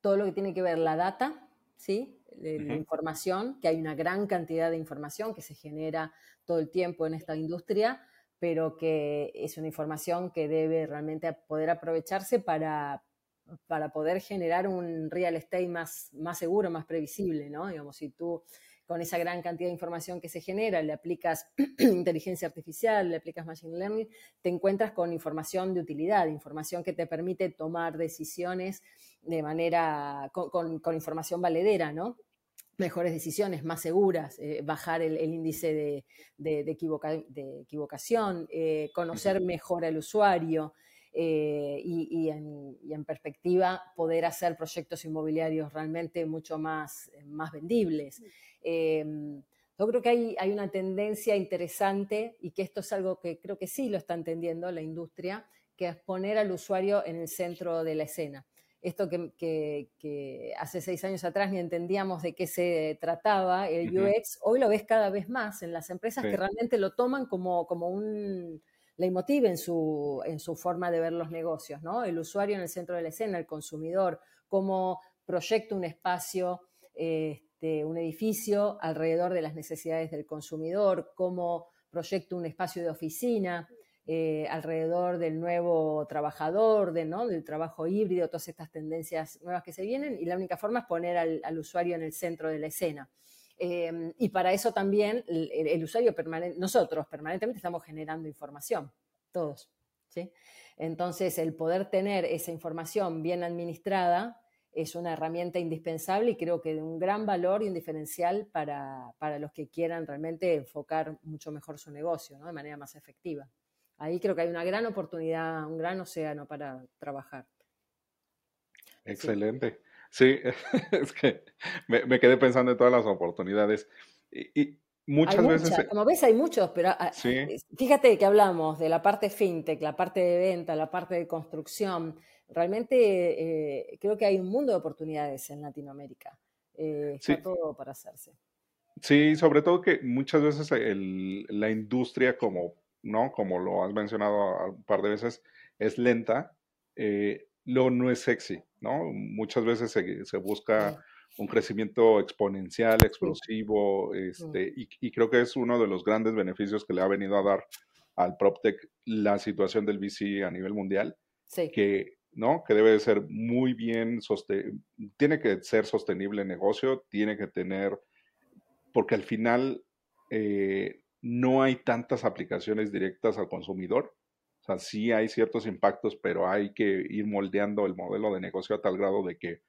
todo lo que tiene que ver la data, ¿sí? La información, que hay una gran cantidad de información que se genera todo el tiempo en esta industria, pero que es una información que debe realmente poder aprovecharse para, para poder generar un real estate más, más seguro, más previsible, ¿no? Digamos, si tú con esa gran cantidad de información que se genera, le aplicas inteligencia artificial, le aplicas machine learning, te encuentras con información de utilidad, información que te permite tomar decisiones de manera, con, información valedera, ¿no? mejores decisiones, más seguras, eh, bajar el, índice de, equivocación, eh, conocer mejor al usuario. Y, en, perspectiva poder hacer proyectos inmobiliarios realmente mucho más, más vendibles. Yo creo que hay, hay, una tendencia interesante y que esto es algo que creo que sí lo está entendiendo la industria, que es poner al usuario en el centro de la escena. Esto que, hace seis años atrás ni entendíamos de qué se trataba, el UX, hoy lo ves cada vez más en las empresas que realmente lo toman como, como un leitmotiv en su, en su forma de ver los negocios, ¿no? El usuario en el centro de la escena, el consumidor, cómo proyecta un espacio, este, un edificio alrededor de las necesidades del consumidor, cómo proyecta un espacio de oficina. Eh, alrededor del nuevo trabajador, de, ¿no? del trabajo híbrido, todas estas tendencias nuevas que se vienen, y la única forma es poner al, usuario en el centro de la escena. Em, y para eso también el, usuario permanente, nosotros permanentemente estamos generando información, todos. ¿sí? Entonces, el poder tener esa información bien administrada es una herramienta indispensable y creo que de un gran valor y un diferencial para, para los que quieran realmente enfocar mucho mejor su negocio ¿no? de manera más efectiva. Ahí creo que hay una gran oportunidad, un gran océano para trabajar. Excelente. Sí, es que me, quedé pensando en todas las oportunidades. Y, muchas veces. como ves, hay muchos, pero ah, fíjate que hablamos de la parte fintech, la parte de venta, la parte de construcción. Realmente eh, creo que hay un mundo de oportunidades en Latinoamérica. Eh, está todo para hacerse. Sí, sobre todo que muchas veces la industria como ¿no? Como lo has mencionado un par de veces, es lenta, eh, lo no es sexy, ¿no? Muchas veces se, busca un crecimiento exponencial, explosivo, este, y, creo que es uno de los grandes beneficios que le ha venido a dar al PropTech la situación del VC a nivel mundial, que, ¿no? que debe ser muy bien, tiene que ser sostenible el negocio, tiene que tener, porque al final eh, no hay tantas aplicaciones directas al consumidor. O sea, sí hay ciertos impactos, pero hay que ir moldeando el modelo de negocio a tal grado de que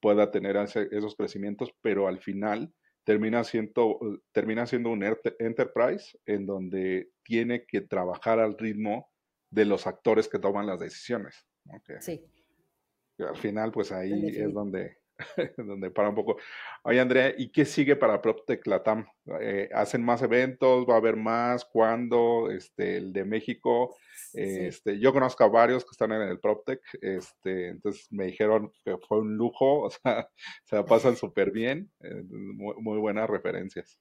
pueda tener esos crecimientos, pero al final termina siendo, termina siendo un enterprise en donde tiene que trabajar al ritmo de los actores que toman las decisiones. Sí. al final, pues ahí es donde, donde para un poco. Oye, Andrea, ¿y qué sigue para PropTech Latam? Eh, ¿Hacen más eventos? ¿Va a haber más? ¿Cuándo? Este, el de México. Este, yo conozco a varios que están en el PropTech, este, entonces me dijeron que fue un lujo, o sea, se la pasan súper bien, eh, muy buenas referencias.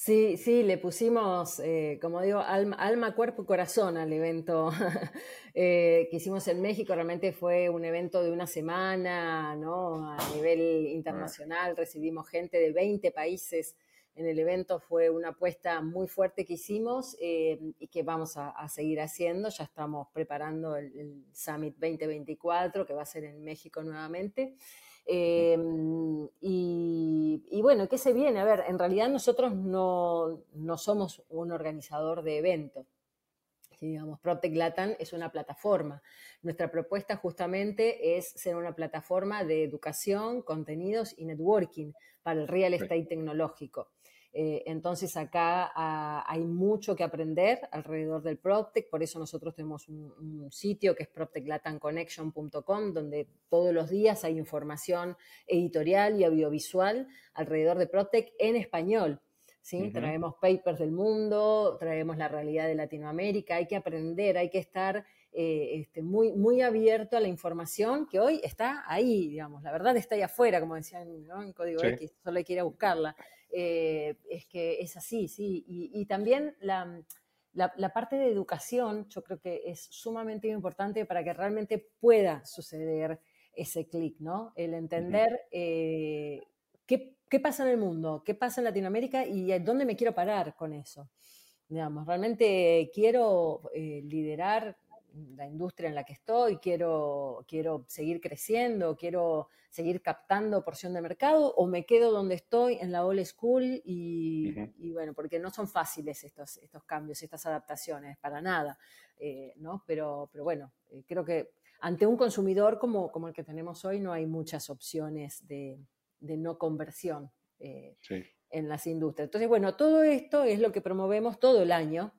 Sí, sí, le pusimos, eh, como digo, alma, cuerpo y corazón al evento eh, que hicimos en México. Realmente fue un evento de una semana, ¿no? A nivel internacional, recibimos gente de 20 países en el evento. Fue una apuesta muy fuerte que hicimos eh, y que vamos a, seguir haciendo. Ya estamos preparando el, el Summit 2024, que va a ser en México nuevamente. Em, y, bueno, ¿qué se viene? A ver, en realidad nosotros no, somos un organizador de eventos. digamos, Protect Latam es una plataforma. Nuestra propuesta justamente es ser una plataforma de educación, contenidos y networking para el real estate tecnológico. Eh, entonces acá ah, hay mucho que aprender alrededor del PropTech, por eso nosotros tenemos un, sitio que es proptechlatanconnection.com, donde todos los días hay información editorial y audiovisual alrededor de PropTech en español. ¿sí? Traemos papers del mundo, traemos la realidad de Latinoamérica, hay que aprender, hay que estar eh, este, muy, muy abierto a la información que hoy está ahí, digamos, la verdad está ahí afuera, como decían en Código X, solo hay que ir a buscarla. Eh, es que es así, sí. Y, también la, parte de educación yo creo que es sumamente importante para que realmente pueda suceder ese clic, ¿no? El entender eh, qué, pasa en el mundo, qué pasa en Latinoamérica y dónde me quiero parar con eso. Digamos, realmente quiero eh, liderar la industria en la que estoy, quiero, quiero seguir creciendo, quiero seguir captando porción de mercado o me quedo donde estoy en la old school y, bueno, porque no son fáciles estos, estos cambios, estas adaptaciones, para nada, eh, ¿no? Pero, pero bueno, eh, creo que ante un consumidor como, como el que tenemos hoy no hay muchas opciones de, no conversión eh, en las industrias. Entonces, bueno, todo esto es lo que promovemos todo el año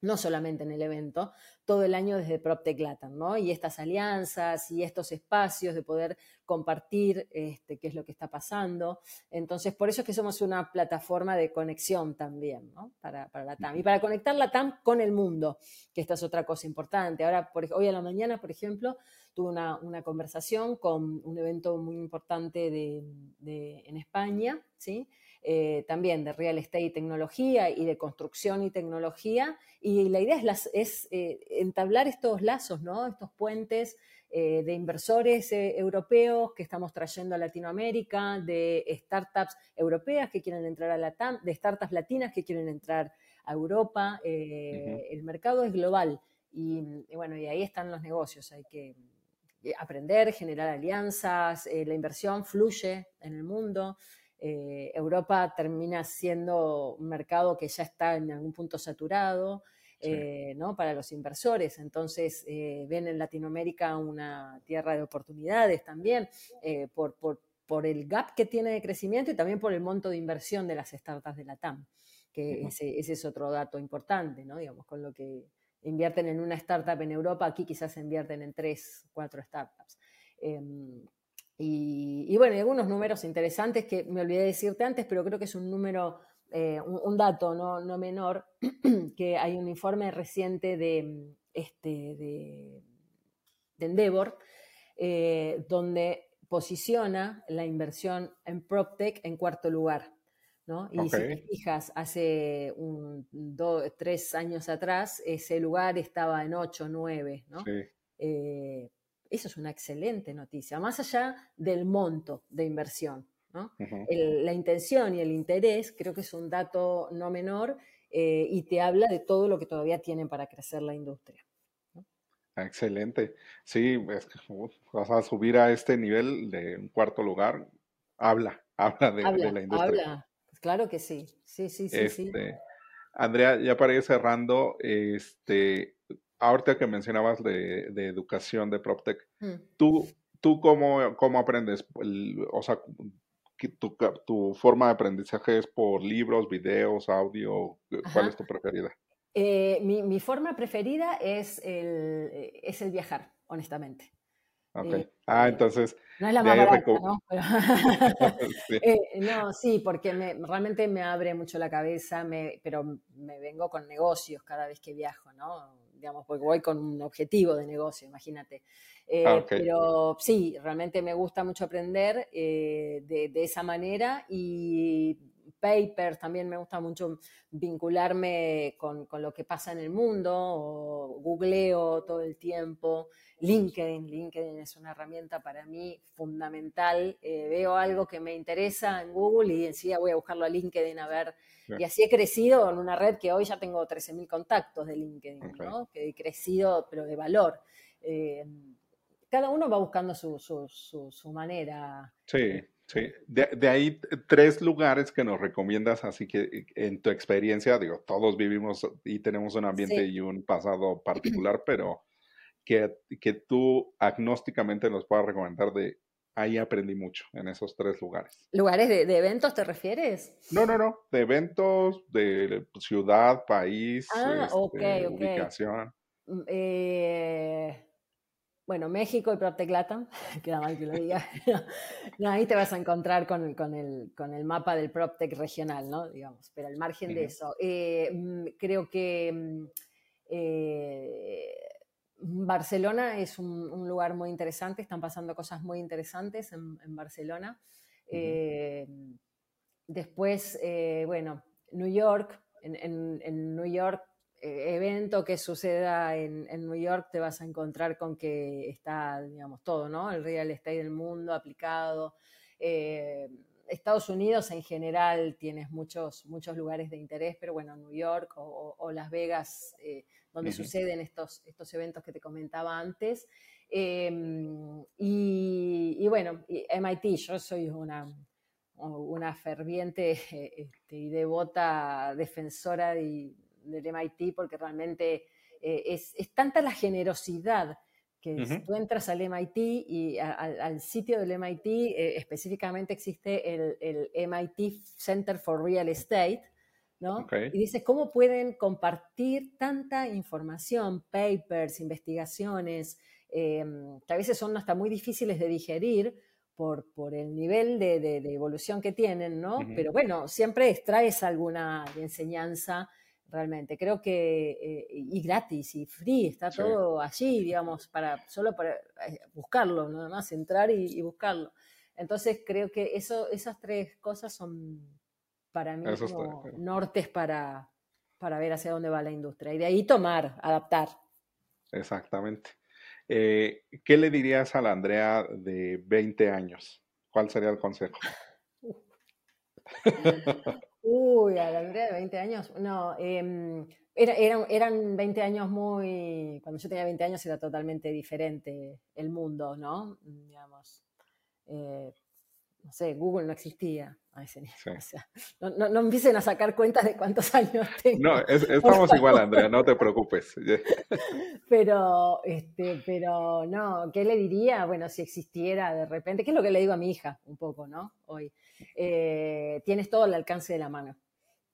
no solamente en el evento, todo el año desde PropTech Latam, ¿no? Y estas alianzas y estos espacios de poder compartir este, qué es lo que está pasando. Entonces, por eso es que somos una plataforma de conexión también, ¿no? Para, para la TAM. Y para conectar la TAM con el mundo, que esta es otra cosa importante. Ahora, por, hoy a la mañana, por ejemplo, tuve una, conversación con un evento muy importante de, en España, ¿sí? Eh, también de real estate y tecnología y de construcción y tecnología. Y la idea es, es eh, entablar estos lazos, ¿no? estos puentes eh, de inversores europeos que estamos trayendo a Latinoamérica, de startups europeas que quieren entrar a la TAM, de startups latinas que quieren entrar a Europa. El mercado es global y, bueno, y ahí están los negocios. Hay que aprender, generar alianzas, la inversión fluye en el mundo. Eh, Europa termina siendo un mercado que ya está en algún punto saturado eh, ¿no? para los inversores. Entonces eh, ven en Latinoamérica una tierra de oportunidades también por, por, el gap que tiene de crecimiento y también por el monto de inversión de las startups de la TAM, que ese, es otro dato importante, ¿no? digamos, con lo que invierten en una startup en Europa, aquí quizás invierten en tres, cuatro startups. Y, bueno, hay algunos números interesantes que me olvidé decirte antes, pero creo que es un número, eh, un, dato no, no, menor, que hay un informe reciente de, este, de, Endeavor, eh, donde posiciona la inversión en PropTech en cuarto lugar. ¿no? Y si te fijas, hace un, tres años atrás, ese lugar estaba en 8, 9, ¿no? Sí. Eh, eso es una excelente noticia, más allá del monto de inversión. la intención y el interés creo que es un dato no menor eh, y te habla de todo lo que todavía tienen para crecer la industria. Excelente. Sí, vas a subir a este nivel de un cuarto lugar. Habla, habla de, la industria. Habla, claro que sí. Sí, sí, sí, sí. Este, Andrea, ya para ir cerrando, este, ahorita que mencionabas de, educación de PropTech, mm. ¿tú, tú cómo, cómo aprendes? o sea, tu, tu, forma de aprendizaje es por libros, videos, audio, ¿cuál es tu preferida? Eh, mi, mi, forma preferida es el, es el viajar, honestamente. Ok. Eh, ah, entonces. No es la más barata, ¿no? sí. Eh, no, sí, porque me, realmente me abre mucho la cabeza, me, pero me vengo con negocios cada vez que viajo, ¿no? Digamos, porque voy con un objetivo de negocio, imagínate. Eh, ah, pero sí, realmente me gusta mucho aprender eh, de, esa manera y papers, también me gusta mucho vincularme con, con, lo que pasa en el mundo, o googleo todo el tiempo. LinkedIn, LinkedIn es una herramienta para mí fundamental. Eh, veo algo que me interesa en Google y enseguida voy a buscarlo a LinkedIn a ver. Y así he crecido en una red que hoy ya tengo 13.000 contactos de LinkedIn, ¿no? Que he crecido, pero de valor. Eh, cada uno va buscando su, su, su, manera. Sí, sí. De, de, ahí tres lugares que nos recomiendas, así que en tu experiencia, digo, todos vivimos y tenemos un ambiente y un pasado particular, pero que, tú agnósticamente nos puedas recomendar de ahí aprendí mucho en esos tres lugares. ¿Lugares de, eventos te refieres? No, no, no, de eventos, de ciudad, país, ah, este, ubicación. Mm, eh, bueno, México y PropTech queda mal que lo diga. no, ahí te vas a encontrar con, el, con el mapa del PropTech regional, ¿no? Digamos, pero al margen de eso, eh, mm, creo que... Mm, eh, Barcelona es un, lugar muy interesante, están pasando cosas muy interesantes en, Barcelona. Eh, después, bueno, New York, en, New York, evento que suceda en, New York, te vas a encontrar con que está, digamos, todo, ¿no? El real estate del mundo aplicado. Estados Unidos en general tienes muchos, muchos lugares de interés, pero bueno, New York o, Las Vegas, eh, donde suceden estos, estos eventos que te comentaba antes. Em, y, bueno, MIT, yo soy una, una ferviente este, y devota defensora del MIT porque realmente eh, es, es, tanta la generosidad que si tú entras al MIT y al sitio del MIT, eh, específicamente existe el, el, MIT Center for Real Estate, ¿no? Y dices, ¿cómo pueden compartir tanta información, papers, investigaciones, em, que a veces son hasta muy difíciles de digerir por, por el nivel de, de, evolución que tienen, ¿no? Pero bueno, siempre extraes alguna enseñanza realmente. Creo que, eh, y gratis, y free, está todo allí, digamos, para, solo para eh, buscarlo, nada más entrar y, buscarlo. Entonces creo que eso, esas tres cosas son para mí como nortes para, para ver hacia dónde va la industria. Y de ahí tomar, adaptar. Exactamente. Eh, ¿Qué le dirías a la Andrea de 20 años? ¿Cuál sería el consejo? Uy, a la de 20 años, no, em, eran 20 años muy, cuando yo tenía 20 años era totalmente diferente el mundo, ¿no? Digamos, eh, no sé, Google no existía a ese nivel. no, no, no, empiecen a sacar cuentas de cuántos años tengo. No, estamos igual, Andrea, no te preocupes. pero, este, pero no, ¿qué le diría? Bueno, si existiera de repente, ¿qué es lo que le digo a mi hija un poco, ¿no? Hoy. Eh, tienes todo al alcance de la mano.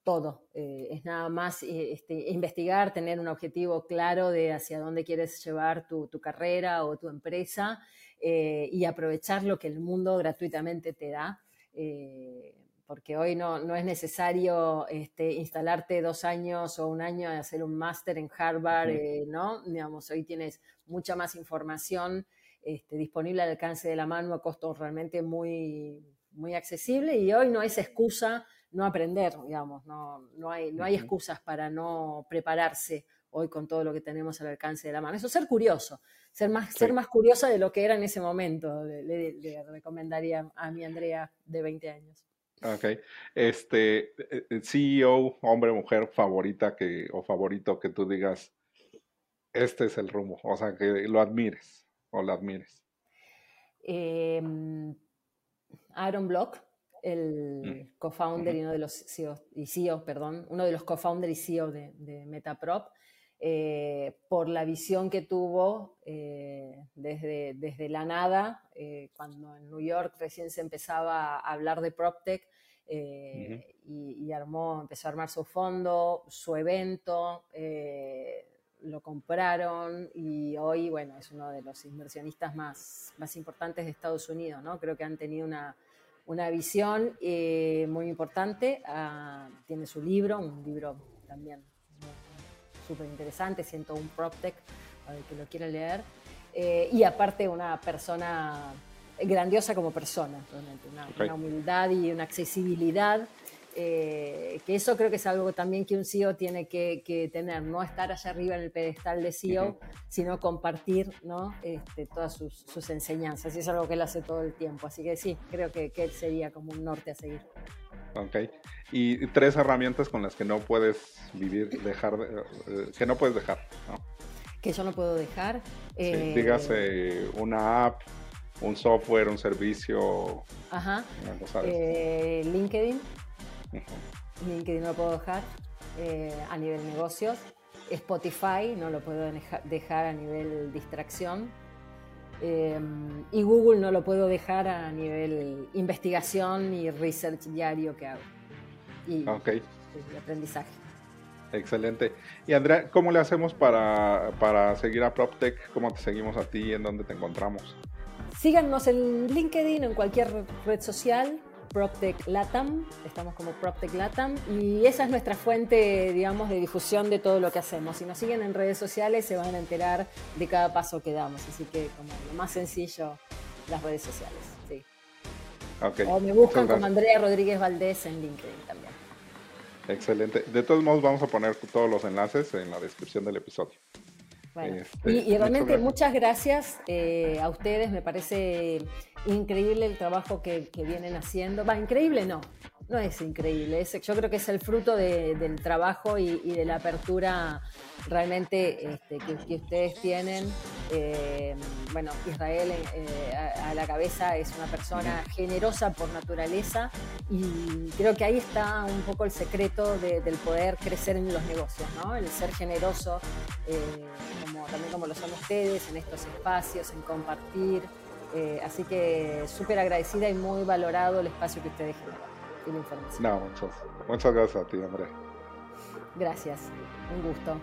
Todo. Eh, es nada más eh, este, investigar, tener un objetivo claro de hacia dónde quieres llevar tu, tu carrera o tu empresa y aprovechar lo que el mundo gratuitamente te da eh, porque hoy no, no es necesario este, instalarte dos años o un año a hacer un máster en Harvard, eh, ¿no? Digamos, hoy tienes mucha más información este, disponible al alcance de la mano a costo realmente muy, muy accesible y hoy no es excusa no aprender, digamos, no, no, hay, no hay excusas para no prepararse hoy con todo lo que tenemos al alcance de la mano. Eso ser curioso, ser más, ser más curiosa de lo que era en ese momento, le, recomendaría a mi Andrea de 20 años. Ok. Este, eh, CEO, hombre, mujer favorita que, o favorito que tú digas, este es el rumbo, o sea, que lo admires o lo admires. Em, Aaron Block, el mm. co-founder y uno de los CEO, y CEO, perdón, uno de los co-founder y CEO de, de Metaprop, eh, por la visión que tuvo eh, desde, desde, la nada, eh, cuando en New York recién se empezaba a hablar de PropTech y, armó, empezó a armar su fondo, su evento, lo compraron y hoy, bueno, es uno de los inversionistas más, más importantes de Estados Unidos, ¿no? Creo que han tenido una, una visión muy importante. Ah, tiene su libro, un libro también súper interesante, siento un PropTech para el que lo quiera leer. Eh, y aparte una persona grandiosa como persona, realmente, una, humildad y una accesibilidad, eh, que eso creo que es algo también que un CEO tiene que, tener, no estar allá arriba en el pedestal de CEO, sino compartir ¿no? Este, todas sus, enseñanzas, y es algo que él hace todo el tiempo, así que sí, creo que, que él sería como un norte a seguir. Ok. Y tres herramientas con las que no puedes vivir, dejar, eh, que no puedes dejar, ¿no? Que yo no puedo dejar. Eh... dígase una app, un software, un servicio. Ajá. Eh, LinkedIn. LinkedIn no lo puedo dejar eh, a nivel negocios. Spotify no lo puedo dejar a nivel distracción. Em, y Google no lo puedo dejar a nivel investigación y research diario que hago. Y, aprendizaje. Excelente. Y Andrea, ¿cómo le hacemos para, para seguir a PropTech? ¿Cómo te seguimos a ti? ¿En dónde te encontramos? Síganos en LinkedIn, en cualquier red social. PropTech Latam, estamos como PropTech Latam y esa es nuestra fuente, digamos, de difusión de todo lo que hacemos. Si nos siguen en redes sociales se van a enterar de cada paso que damos, así que como lo más sencillo, las redes sociales, sí. O me buscan como Andrea Rodríguez Valdés en LinkedIn también. Excelente. De todos modos vamos a poner todos los enlaces en la descripción del episodio. Este, y, realmente muchas gracias eh, a ustedes, me parece increíble el trabajo que, vienen haciendo. Va, increíble no, no es increíble, es, yo creo que es el fruto del trabajo y, de la apertura realmente este, que, ustedes tienen. Eh, bueno, Israel eh, a, la cabeza es una persona generosa por naturaleza y creo que ahí está un poco el secreto del poder crecer en los negocios, ¿no? El ser generoso, eh, como, también como lo son ustedes, en estos espacios, en compartir. así que súper agradecida y muy valorado el espacio que ustedes generan no, muchas, muchas gracias a ti, Andrés. Gracias, un gusto.